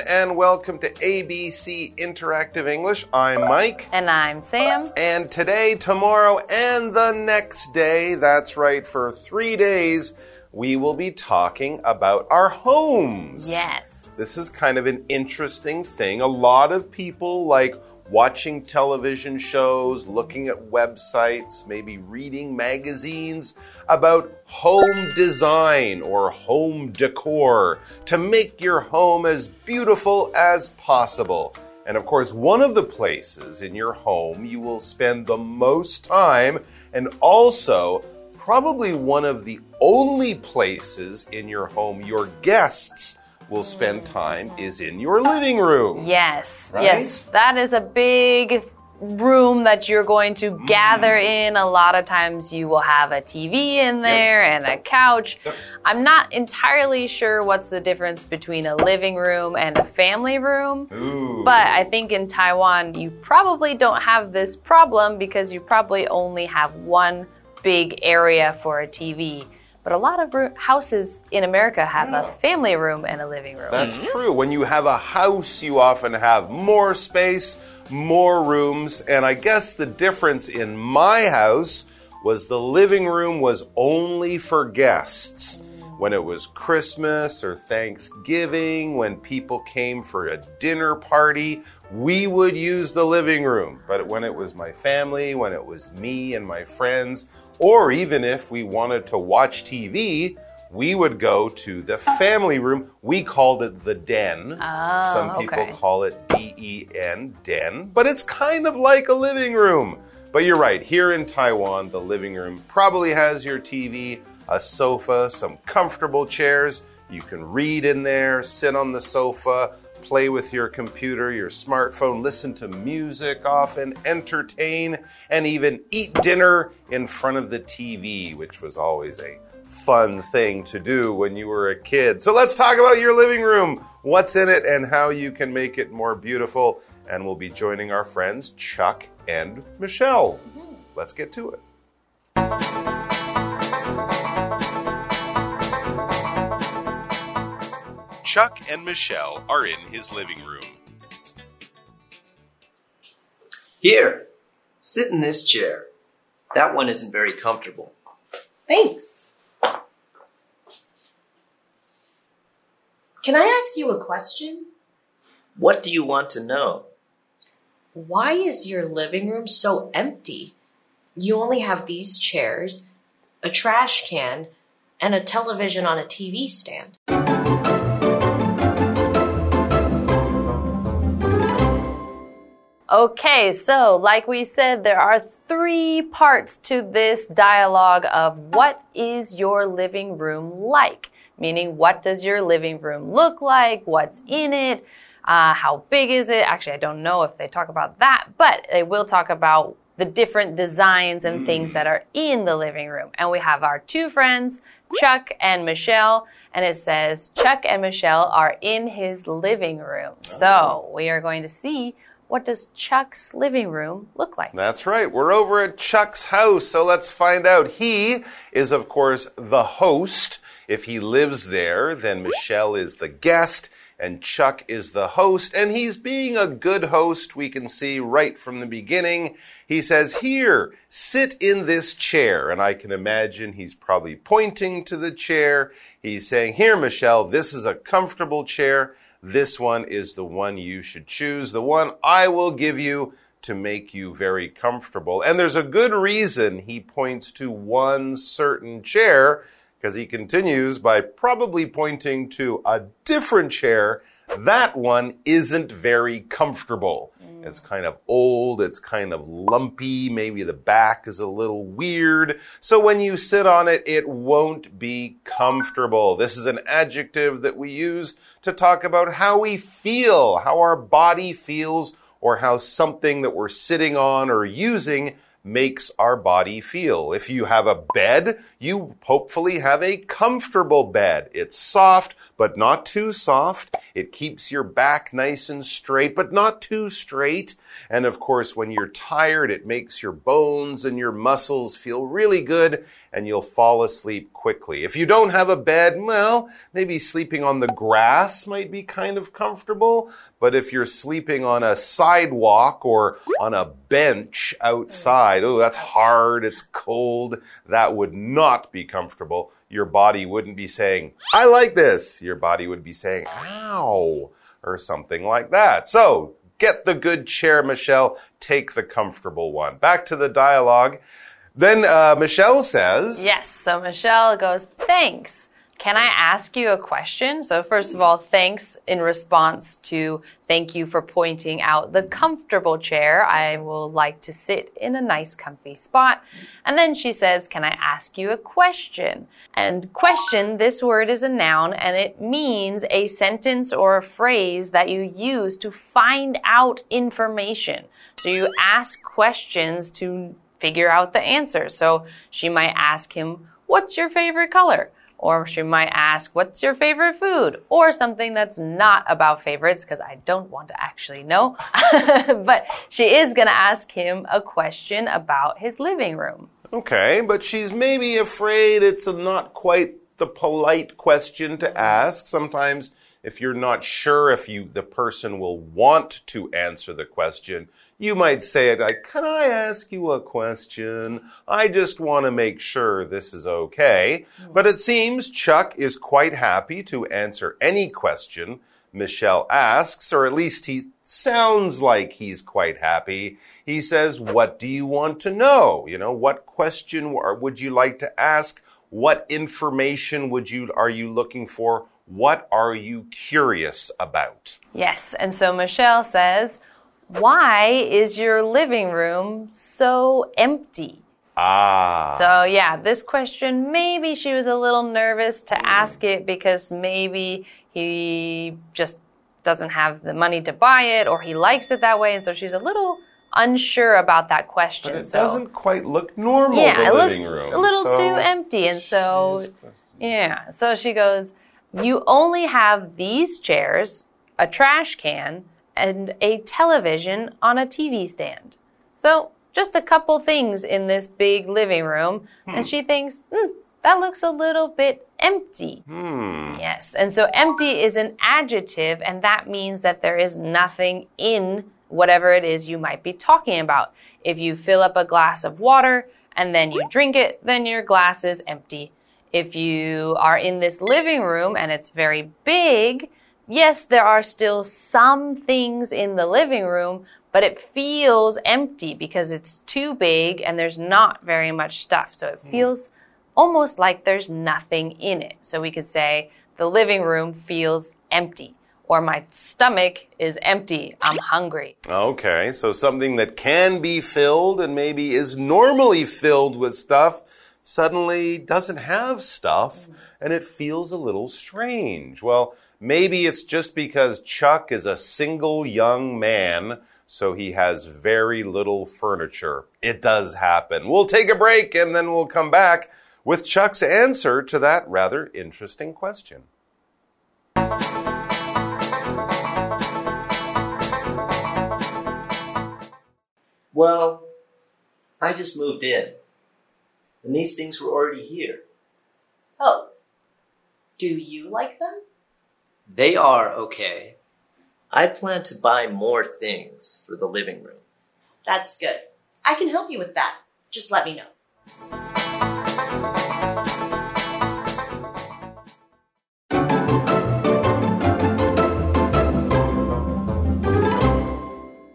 everyone, and welcome to ABC Interactive English. I'm Mike. And I'm Sam. And today, tomorrow, and the next day, that's right, for three days, we will be talking about our homes. Yes. This is kind of an interesting thing. A lot of people like watching television shows, looking at websites, maybe reading magazines about home design or home decor to make your home as beautiful as possible. And of course, one of the places in your home you will spend the most time, and also probably one of the only places in your home your guests will spend time is in your living room. Yes. Right? Yes. That is a big room that you're going to Mm. gather in. A lot of times you will have a TV in there and a couch. Yep. I'm not entirely sure what's the difference between a living room and a family room. Ooh. But I think in Taiwan, you probably don't have this problem because you probably only have one big area for a TV. But a lot of roo- houses in America have a mm. family room and a living room. That's mm-hmm. true. When you have a house, you often have more space, more rooms, and I guess the difference in my house was the living room was only for guests. When it was Christmas or Thanksgiving, when people came for a dinner party, we would use the living room. But when it was my family, when it was me and my friends, or even if we wanted to watch TV, we would go to the family room. We called it the den. Oh, Some people okay. call it D E N, den, but it's kind of like a living room. But you're right, here in Taiwan, the living room probably has your TV, a sofa, some comfortable chairs. You can read in there, sit on the sofa, play with your computer, your smartphone, listen to music often, entertain, and even eat dinner in front of the TV, which was always a fun thing to do when you were a kid. So let's talk about your living room, what's in it, and how you can make it more beautiful. And we'll be joining our friends Chuck and Michelle. Mm-hmm. Let's get to it. Chuck and Michelle are in his living room. Here, sit in this chair. That one isn't very comfortable. Thanks. Can I ask you a question? What do you want to know? Why is your living room so empty? You only have these chairs, a trash can, and a television on a TV stand. Okay, so like we said, there are three parts to this dialogue of what is your living room like? Meaning, what does your living room look like? What's in it? Uh, how big is it? Actually, I don't know if they talk about that, but they will talk about the different designs and things that are in the living room. And we have our two friends, Chuck and Michelle, and it says Chuck and Michelle are in his living room. So we are going to see what does Chuck's living room look like? That's right. We're over at Chuck's house, so let's find out. He is, of course, the host. If he lives there, then Michelle is the guest and Chuck is the host, and he's being a good host. We can see right from the beginning. He says, Here, sit in this chair. And I can imagine he's probably pointing to the chair. He's saying, Here, Michelle, this is a comfortable chair. This one is the one you should choose, the one I will give you to make you very comfortable. And there's a good reason he points to one certain chair because he continues by probably pointing to a different chair. That one isn't very comfortable. Mm. It's kind of old, it's kind of lumpy, maybe the back is a little weird. So when you sit on it, it won't be comfortable. This is an adjective that we use to talk about how we feel, how our body feels, or how something that we're sitting on or using makes our body feel. If you have a bed, you hopefully have a comfortable bed. It's soft, but not too soft. It keeps your back nice and straight, but not too straight. And of course, when you're tired, it makes your bones and your muscles feel really good and you'll fall asleep quickly. If you don't have a bed, well, maybe sleeping on the grass might be kind of comfortable. But if you're sleeping on a sidewalk or on a bench outside, oh, that's hard, it's cold, that would not be comfortable. Your body wouldn't be saying, I like this. Your body would be saying, ow, or something like that. So, get the good chair, Michelle. Take the comfortable one. Back to the dialogue. Then uh, Michelle says, Yes, so Michelle goes, Thanks. Can I ask you a question? So, first of all, thanks in response to thank you for pointing out the comfortable chair. I will like to sit in a nice, comfy spot. And then she says, Can I ask you a question? And question, this word is a noun and it means a sentence or a phrase that you use to find out information. So, you ask questions to figure out the answer. So, she might ask him, What's your favorite color? Or she might ask, What's your favorite food? Or something that's not about favorites, because I don't want to actually know. but she is going to ask him a question about his living room. Okay, but she's maybe afraid it's not quite the polite question to ask. Sometimes, if you're not sure if you the person will want to answer the question, you might say it like, Can I ask you a question? I just want to make sure this is okay. Hmm. But it seems Chuck is quite happy to answer any question Michelle asks, or at least he sounds like he's quite happy. He says, What do you want to know? You know, what question would you like to ask? What information would you, are you looking for? What are you curious about? Yes, and so Michelle says, why is your living room so empty? Ah. So, yeah, this question, maybe she was a little nervous to ask it because maybe he just doesn't have the money to buy it or he likes it that way. And so she's a little unsure about that question. But it so, doesn't quite look normal, yeah, the it looks room. a little so too empty. And so, yeah, so she goes, You only have these chairs, a trash can, and a television on a TV stand. So, just a couple things in this big living room, and she thinks, hmm, that looks a little bit empty. Hmm. Yes, and so empty is an adjective, and that means that there is nothing in whatever it is you might be talking about. If you fill up a glass of water and then you drink it, then your glass is empty. If you are in this living room and it's very big, yes, there are still some things in the living room, but it feels empty because it's too big and there's not very much stuff. So it hmm. feels almost like there's nothing in it. So we could say the living room feels empty. Or my stomach is empty. I'm hungry. Okay, so something that can be filled and maybe is normally filled with stuff suddenly doesn't have stuff hmm. and it feels a little strange. Well, maybe it's just because Chuck is a single young man, so he has very little furniture. It does happen. We'll take a break and then we'll come back with Chuck's answer to that rather interesting question. Well, I just moved in, and these things were already here. Oh. Do you like them? They are okay. I plan to buy more things for the living room. That's good. I can help you with that. Just let me know.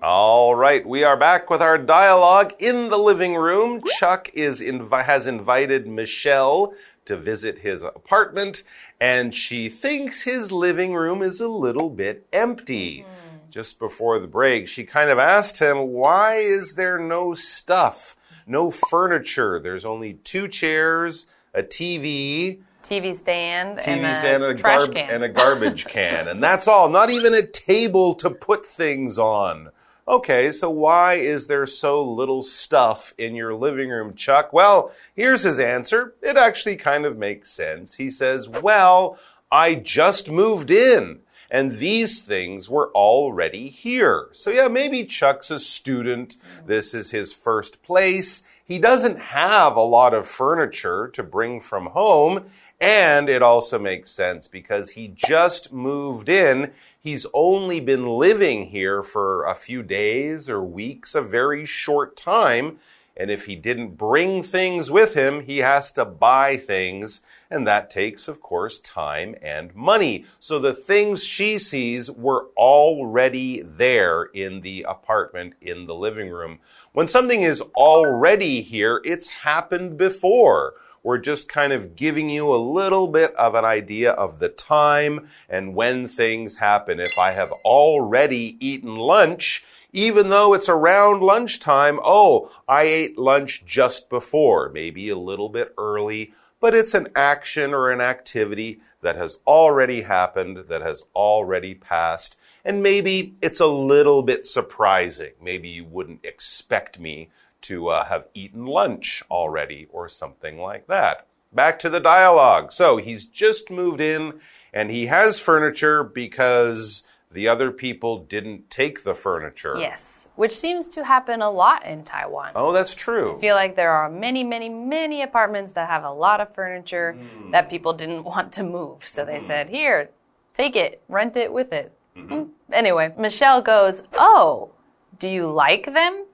All right, we are back with our dialogue in the living room. Chuck is invi has invited Michelle to visit his apartment, and she thinks his living room is a little bit empty. Mm-hmm. Just before the break, she kind of asked him, Why is there no stuff, no furniture? There's only two chairs, a TV, TV stand TV and a stand and a, trash can. and a garbage can. And that's all. Not even a table to put things on. Okay, so why is there so little stuff in your living room, Chuck? Well, here's his answer. It actually kind of makes sense. He says, Well, I just moved in and these things were already here. So yeah, maybe Chuck's a student. This is his first place. He doesn't have a lot of furniture to bring from home. And it also makes sense because he just moved in. He's only been living here for a few days or weeks, a very short time. And if he didn't bring things with him, he has to buy things. And that takes, of course, time and money. So the things she sees were already there in the apartment, in the living room. When something is already here, it's happened before. We're just kind of giving you a little bit of an idea of the time and when things happen. If I have already eaten lunch, even though it's around lunchtime, oh, I ate lunch just before, maybe a little bit early, but it's an action or an activity that has already happened, that has already passed, and maybe it's a little bit surprising. Maybe you wouldn't expect me to uh, have eaten lunch already or something like that. Back to the dialogue. So he's just moved in and he has furniture because the other people didn't take the furniture. Yes, which seems to happen a lot in Taiwan. Oh, that's true. I feel like there are many, many, many apartments that have a lot of furniture Mm. that people didn't want to move. So they Mm-hmm. said, here, take it, rent it with it. Mm. Anyway, Michelle goes, Oh, do you like them?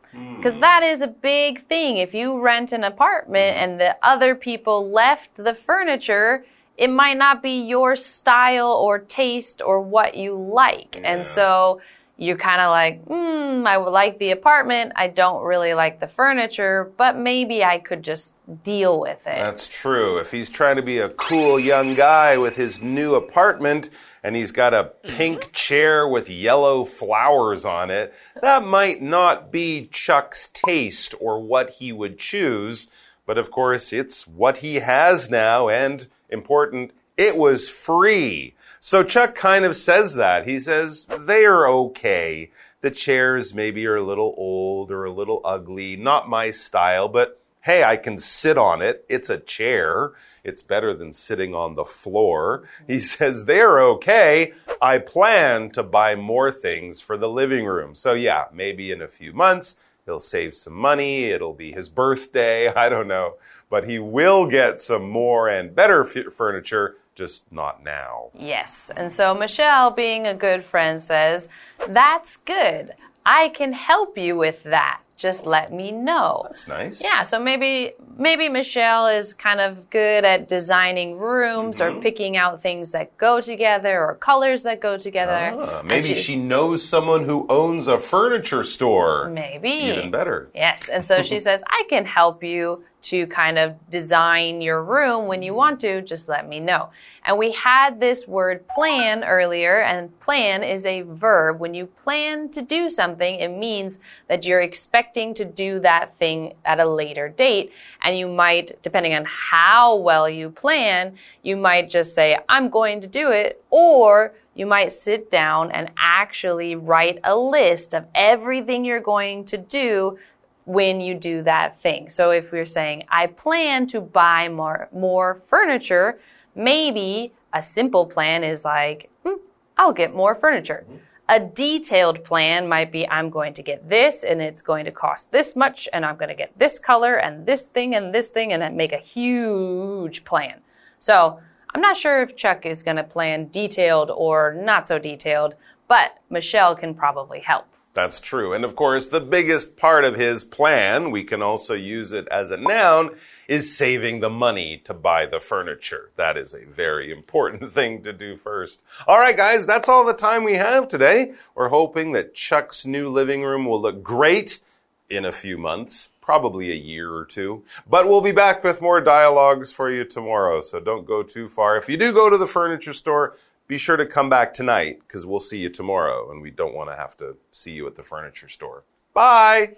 Because that is a big thing. If you rent an apartment and the other people left the furniture, it might not be your style or taste or what you like. And so you're kind of like, hmm, I would like the apartment. I don't really like the furniture, but maybe I could just deal with it. That's true. If he's trying to be a cool young guy with his new apartment and he's got a pink chair with yellow flowers on it, that might not be Chuck's taste or what he would choose. But of course, it's what he has now, and important, it was free. So Chuck kind of says that. He says, they are okay. The chairs maybe are a little old or a little ugly, not my style, but hey, I can sit on it. It's a chair. It's better than sitting on the floor. He says, they're okay. I plan to buy more things for the living room. So yeah, maybe in a few months, he'll save some money. It'll be his birthday. I don't know. But he will get some more and better furniture, just not now. Yes. And so Michelle, being a good friend, says, That's good. I can help you with that. Just let me know. That's nice. Yeah, so maybe maybe Michelle is kind of good at designing rooms Mm-hmm. or picking out things that go together or colors that go together. Ah, maybe she knows someone who owns a furniture store. maybe Even better. Yes, and so she says, I can help you to kind of design your room when you want to, just let me know. And we had this word plan earlier, and plan is a verb. When you plan to do something, it means that you're expecting to do that thing at a later date. And you might, depending on how well you plan, you might just say, I'm going to do it, or you might sit down and actually write a list of everything you're going to do when you do that thing. So if we're saying, I plan to buy more, more furniture, maybe a simple plan is like, hmm, I'll get more furniture. A detailed plan might be, I'm going to get this and it's going to cost this much and I'm going to get this color and this thing and this thing and make a huge plan. So I'm not sure if Chuck is going to plan detailed or not so detailed, but Michelle can probably help. That's true. And of course, the biggest part of his plan, we can also use it as a noun, is saving the money to buy the furniture. That is a very important thing to do first. All right, guys, that's all the time we have today. We're hoping that Chuck's new living room will look great in a few months, probably a year or two. But we'll be back with more dialogues for you tomorrow, so don't go too far. If you do go to the furniture store, be sure to come back tonight because we'll see you tomorrow and we don't want to have to see you at the furniture store. Bye!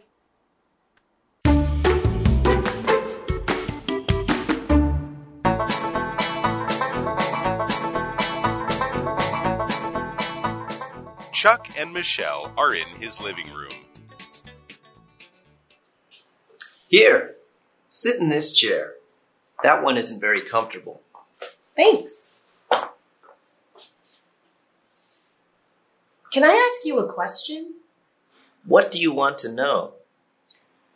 Chuck and Michelle are in his living room. Here, sit in this chair. That one isn't very comfortable. Thanks. Can I ask you a question? What do you want to know?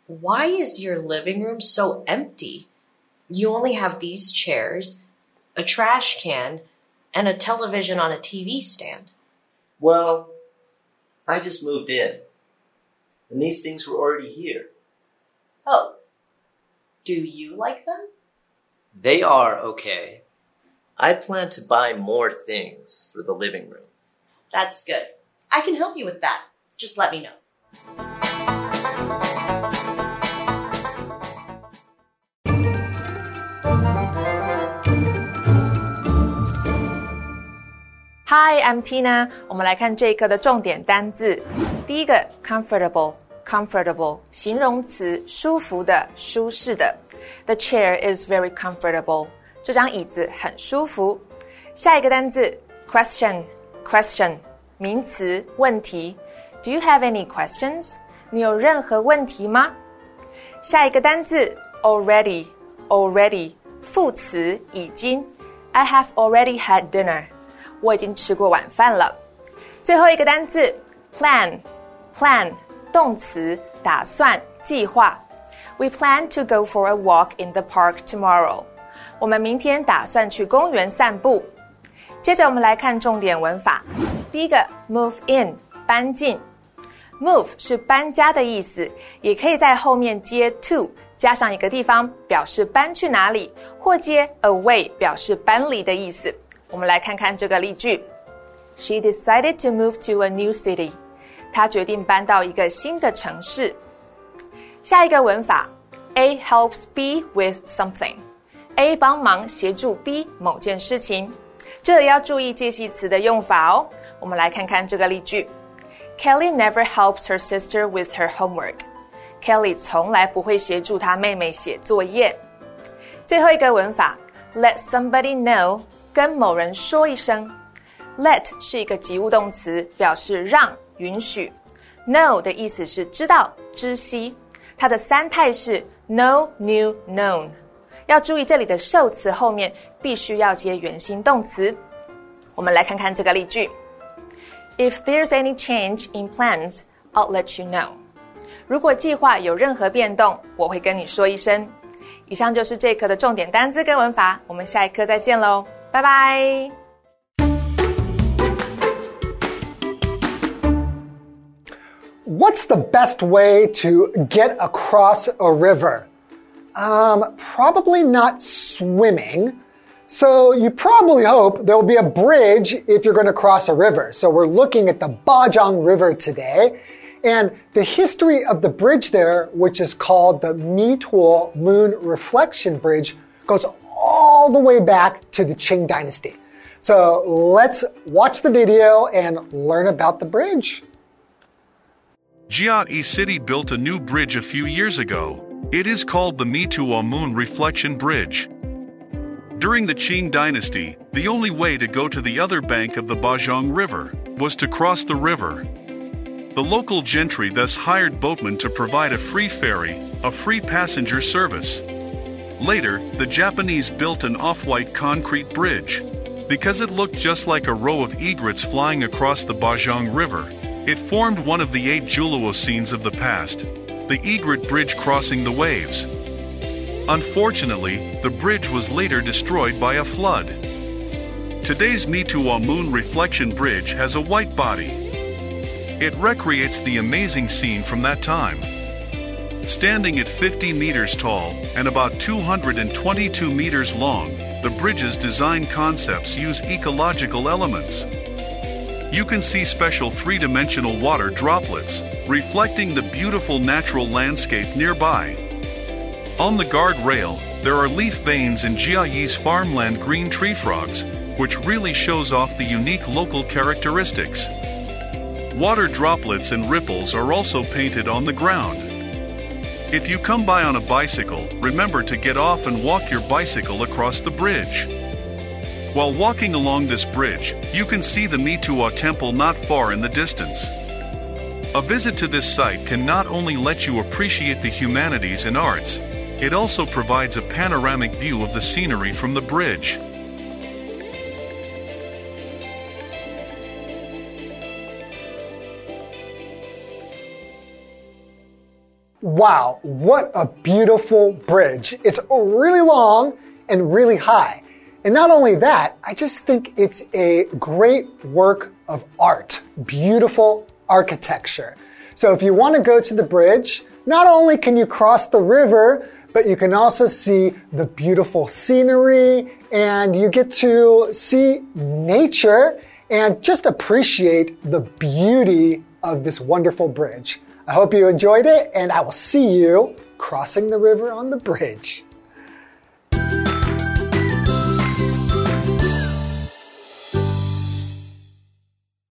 Why is your living room so empty? You only have these chairs, a trash can, and a television on a TV stand. Well, I just moved in. And these things were already here. Oh, do you like them? They are okay. I plan to buy more things for the living room. That's good. I can help you with that. Just let me know. Hi, I'm Tina。我们来看这一课的重点单字。第一个，comfortable，comfortable，形容词，舒服的、舒适的。The chair is very comfortable。这张椅子很舒服。下一个单字，question，question， 名词，问题。Do you have any questions？你有任何问题吗？下一个单字，already，already，副词，已经。I have already had dinner。我已经吃过晚饭了。最后一个单词 plan，plan 动词，打算、计划。We plan to go for a walk in the park tomorrow。我们明天打算去公园散步。接着我们来看重点文法。 第一个 move in，搬进。Move 是搬家的意思，也可以在后面接 to，加上一个地方表示搬去哪里，或接 away 表示搬离的意思。我们来看看这个例句：She decided to move to a new city。她决定搬到一个新的城市。下一个文法：A helps B with something。A 帮忙协助 B 某件事情。这里要注意介系词的用法哦。我们来看看这个例句：Kelly never helps her sister with her homework。Kelly 从来不会协助她妹妹写作业。最后一个文法：Let somebody know。跟某人说一声，let 是一个及物动词，表示让、允许。know 的意思是知道、知悉。它的三态是 know、knew、known。要注意这里的受词后面必须要接原形动词。我们来看看这个例句 ：If there's any change in plans, I'll let you know。如果计划有任何变动，我会跟你说一声。以上就是这课的重点单词跟文法，我们下一课再见喽。拜拜。What's the best way to get across a river? Um, probably not swimming. So you probably hope there will be a bridge if you're going to cross a river. So we're looking at the Bajang River today. And the history of the bridge there, which is called the Mituo Moon Reflection Bridge, goes all the way back to the Qing Dynasty. So let's watch the video and learn about the bridge. Jiayi City built a new bridge a few years ago. It is called the Mituo Moon Reflection Bridge. During the Qing Dynasty, the only way to go to the other bank of the Bajang River was to cross the river. The local gentry thus hired boatmen to provide a free ferry, a free passenger service. Later, the Japanese built an off white concrete bridge. Because it looked just like a row of egrets flying across the Bajang River, it formed one of the eight Juluo scenes of the past the egret bridge crossing the waves. Unfortunately, the bridge was later destroyed by a flood. Today's Mituo Moon Reflection Bridge has a white body. It recreates the amazing scene from that time. Standing at 50 meters tall and about 222 meters long, the bridge's design concepts use ecological elements. You can see special three dimensional water droplets, reflecting the beautiful natural landscape nearby. On the guardrail, there are leaf veins in Jiayi's farmland green tree frogs, which really shows off the unique local characteristics. Water droplets and ripples are also painted on the ground. If you come by on a bicycle, remember to get off and walk your bicycle across the bridge. While walking along this bridge, you can see the Mituo temple not far in the distance. A visit to this site can not only let you appreciate the humanities and arts, it also provides a panoramic view of the scenery from the bridge. Wow, what a beautiful bridge. It's really long and really high. And not only that, I just think it's a great work of art. Beautiful architecture. So if you want to go to the bridge, not only can you cross the river, but you can also see the beautiful scenery and you get to see nature and just appreciate the beauty of this wonderful bridge. I hope you enjoyed it, and I will see you crossing the river on the bridge.